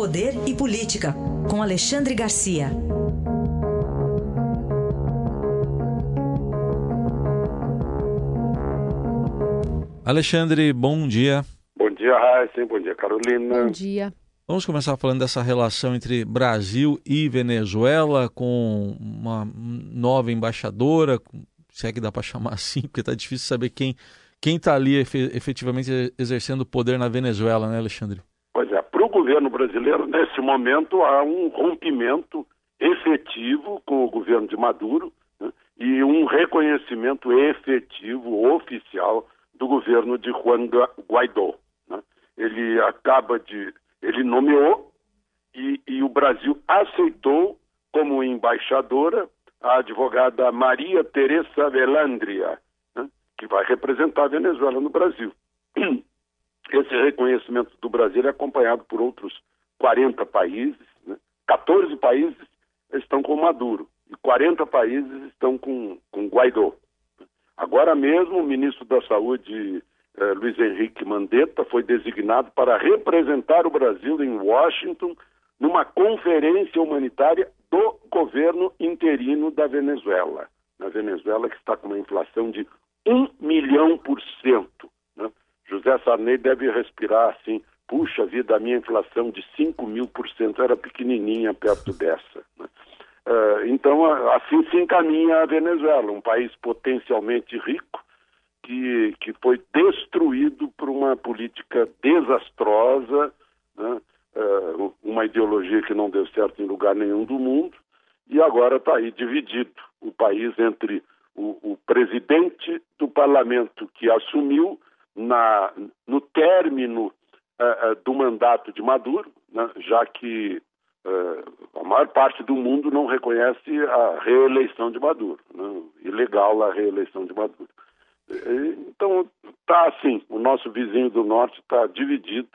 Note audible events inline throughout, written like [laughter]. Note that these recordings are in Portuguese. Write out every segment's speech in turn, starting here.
Poder e Política, com Alexandre Garcia. Alexandre, bom dia. Bom dia, Raíssa. Bom dia, Carolina. Bom dia. Vamos começar falando dessa relação entre Brasil e Venezuela, com uma nova embaixadora, se é que dá para chamar assim, porque está difícil saber quem quem está ali efetivamente exercendo poder na Venezuela, né, Alexandre? Pois é, para o governo brasileiro, nesse momento, há um rompimento efetivo com o governo de Maduro né, e um reconhecimento efetivo, oficial, do governo de Juan Guaidó. Né? Ele acaba de. Ele nomeou e, e o Brasil aceitou como embaixadora a advogada Maria Teresa Velandria, né, que vai representar a Venezuela no Brasil. [clears throat] Esse reconhecimento do Brasil é acompanhado por outros 40 países, né, 14 países estão com Maduro e 40 países estão com, com Guaidó. Agora mesmo, o ministro da Saúde, eh, Luiz Henrique Mandetta, foi designado para representar o Brasil em Washington numa conferência humanitária do governo interino da Venezuela. Na Venezuela, que está com uma inflação de um milhão por cento. José Sarney deve respirar assim, puxa vida, a minha inflação de 5 mil por cento era pequenininha perto dessa. Né? Uh, então, assim se encaminha a Venezuela, um país potencialmente rico, que, que foi destruído por uma política desastrosa, né? uh, uma ideologia que não deu certo em lugar nenhum do mundo, e agora está aí dividido o país entre o, o, presidente do parlamento que assumiu na, no término uh, do mandato de Maduro, né? já que a maior parte do mundo não reconhece a reeleição de Maduro, né? ilegal a reeleição de Maduro. Então, está assim, o nosso vizinho do norte está dividido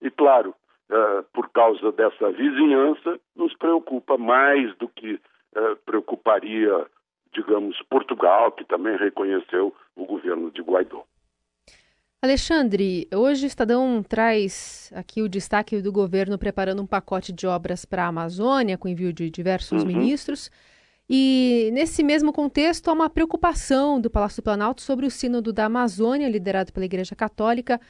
e, claro, uh, por causa dessa vizinhança, nos preocupa mais do que uh, preocuparia, digamos, Portugal, que também reconheceu o governo de Guaidó. Alexandre, hoje o Estadão traz aqui o destaque do governo preparando um pacote de obras para a Amazônia, com envio de diversos uhum. ministros. E nesse mesmo contexto, há uma preocupação do Palácio do Planalto sobre o Sínodo da Amazônia, liderado pela Igreja Católica.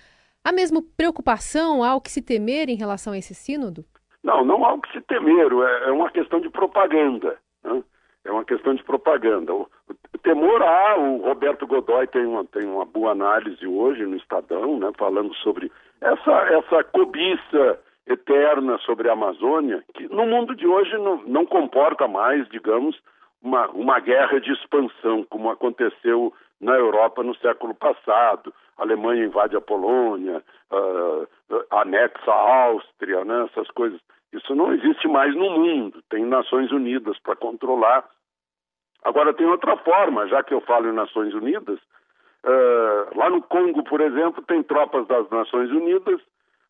Há mesmo preocupação, há o que se temer em relação a esse sínodo? Não, não há o que se temer, é, é uma questão de propaganda. Né? É uma questão de propaganda. O, o temor há, o Roberto Godoy tem uma, tem uma boa análise hoje no Estadão, né, falando sobre essa, essa cobiça eterna sobre a Amazônia, que no mundo de hoje não, não comporta mais, digamos, uma, uma guerra de expansão, como aconteceu na Europa no século passado. A Alemanha invade a Polônia, uh, anexa a Áustria, né, essas coisas. Isso não existe mais no mundo. Tem Nações Unidas para controlar. Agora, tem outra forma, já que eu falo em Nações Unidas. Uh, lá no Congo, por exemplo, tem tropas das Nações Unidas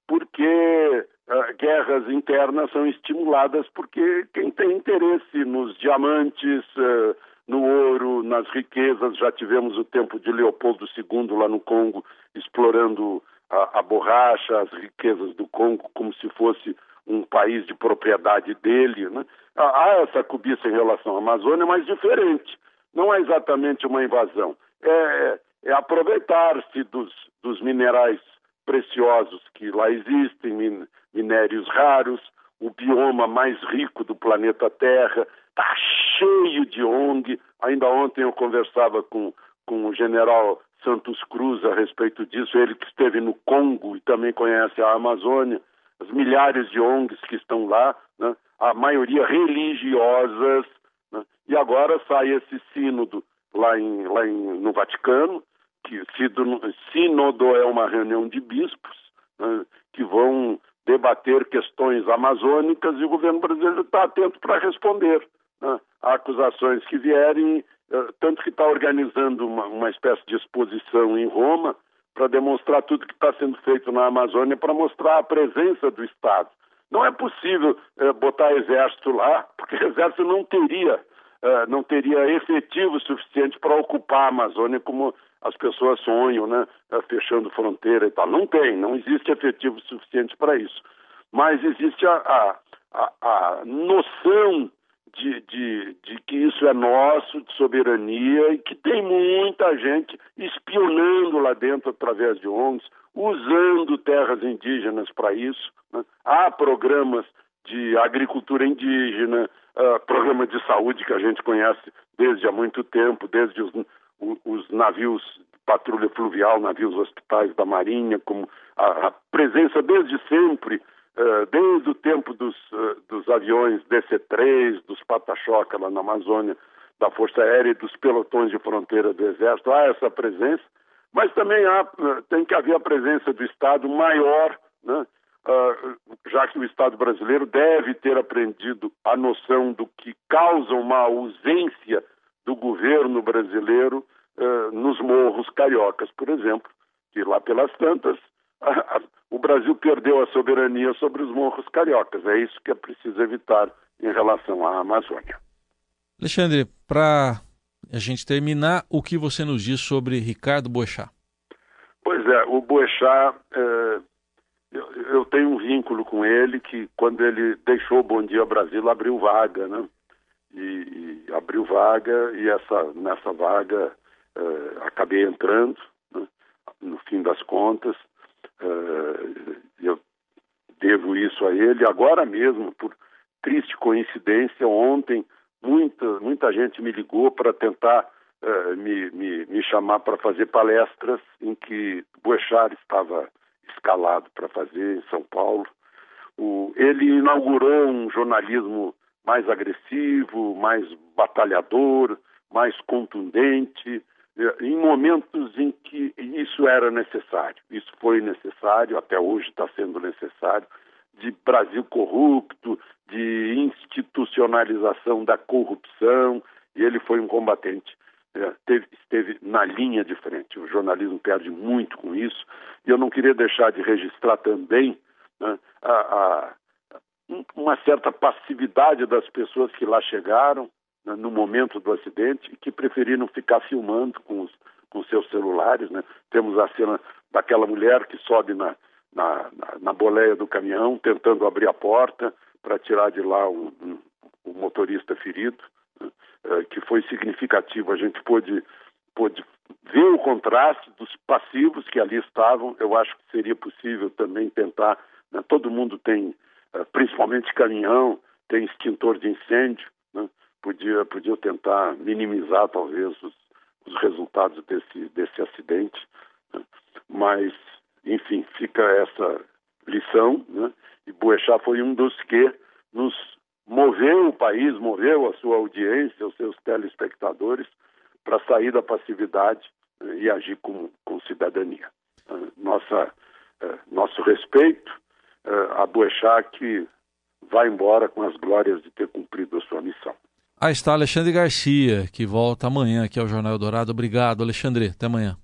porque uh, guerras internas são estimuladas porque quem tem interesse nos diamantes, uh, no ouro, nas riquezas, já tivemos o tempo de Leopoldo II lá no Congo explorando a, a borracha, as riquezas do Congo como se fosse um país de propriedade dele. Né? Há essa cobiça em relação à Amazônia, mas diferente. Não é exatamente uma invasão. É, é aproveitar-se dos, dos minerais preciosos que lá existem, min, minérios raros, o bioma mais rico do planeta Terra, está cheio de ONG. Ainda ontem eu conversava com, com o general Santos Cruz a respeito disso, ele que esteve no Congo e também conhece a Amazônia, as milhares de ONGs que estão lá, né? a maioria religiosas, né? e agora sai esse sínodo lá, em, lá em, no Vaticano, que sínodo é uma reunião de bispos né, que vão debater questões amazônicas e o governo brasileiro está atento para responder né, a acusações que vierem, eh, tanto que está organizando uma, uma espécie de exposição em Roma para demonstrar tudo que está sendo feito na Amazônia, para mostrar a presença do Estado. Não é possível eh, botar exército lá, porque o [laughs] exército não teria, eh, não teria efetivo suficiente para ocupar a Amazônia como as pessoas sonham, né, fechando fronteira e tal. Não tem, não existe efetivo suficiente para isso. mas existe a, a, a, a noção de, de, de, que isso é nosso, de soberania, e que tem muita gente espionando lá dentro através de ONGs, usando terras indígenas para isso. Né? Há programas de agricultura indígena, uh, programa de saúde que a gente conhece desde há muito tempo, desde os, os navios patrulha fluvial, navios hospitais da Marinha, como a, a presença desde sempre, desde o tempo dos, uh, dos aviões DC-3, dos pata-choca lá na Amazônia, da Força Aérea e dos pelotões de fronteira do Exército, há essa presença, mas também há, tem que haver a presença do Estado maior, né? Já que o Estado brasileiro deve ter aprendido a noção do que causa uma ausência do governo brasileiro nos morros cariocas, por exemplo, que lá pelas tantas a, a, o Brasil perdeu a soberania sobre os morros cariocas. É isso que é preciso evitar em relação à Amazônia. Alexandre, para a gente terminar, o que você nos diz sobre Ricardo Boechat? Pois é, o Boechat, é, eu, eu, tenho um vínculo com ele que quando ele deixou o Bom Dia Brasil abriu vaga, né? E, e abriu vaga e essa nessa vaga é, acabei entrando, né? no fim das contas, é, eu devo isso a ele. Agora mesmo, por triste coincidência, ontem muita muita gente me ligou para tentar uh, me, me, me, chamar para fazer palestras em que Boechat estava escalado para fazer em São Paulo. O, ele inaugurou um jornalismo mais agressivo, mais batalhador, mais contundente, eh, em momentos em que isso era necessário. Isso foi necessário, até hoje está sendo necessário, de Brasil corrupto, de institucionalização da corrupção, e ele foi um combatente é, teve, esteve na linha de frente. O jornalismo perde muito com isso, e eu não queria deixar de registrar também né, a, a, uma certa passividade das pessoas que lá chegaram no momento do acidente que preferiram ficar filmando com os com seus celulares. Né? Temos a cena daquela mulher que sobe na, na, na, na boleia do caminhão, tentando abrir a porta para tirar de lá o, um, o motorista ferido. Eh, que foi significativo. A gente pôde, pôde ver o contraste dos passivos que ali estavam. Eu acho que seria possível também tentar. Né? Todo mundo tem, eh, principalmente caminhão, tem extintor de incêndio. Né? Podia, podia tentar minimizar talvez os, os resultados desse, desse acidente. Né? Mas, enfim, fica essa lição. Né? E Boechat foi um dos que nos moveu o país, moveu a sua audiência, os seus telespectadores, para sair da passividade eh, e agir com, com cidadania. Eh, nossa, eh, nosso respeito a Boechat que vai embora com as glórias de ter Aí está Alexandre Garcia, que volta amanhã aqui ao Jornal Dourado. Obrigado, Alexandre. Até amanhã.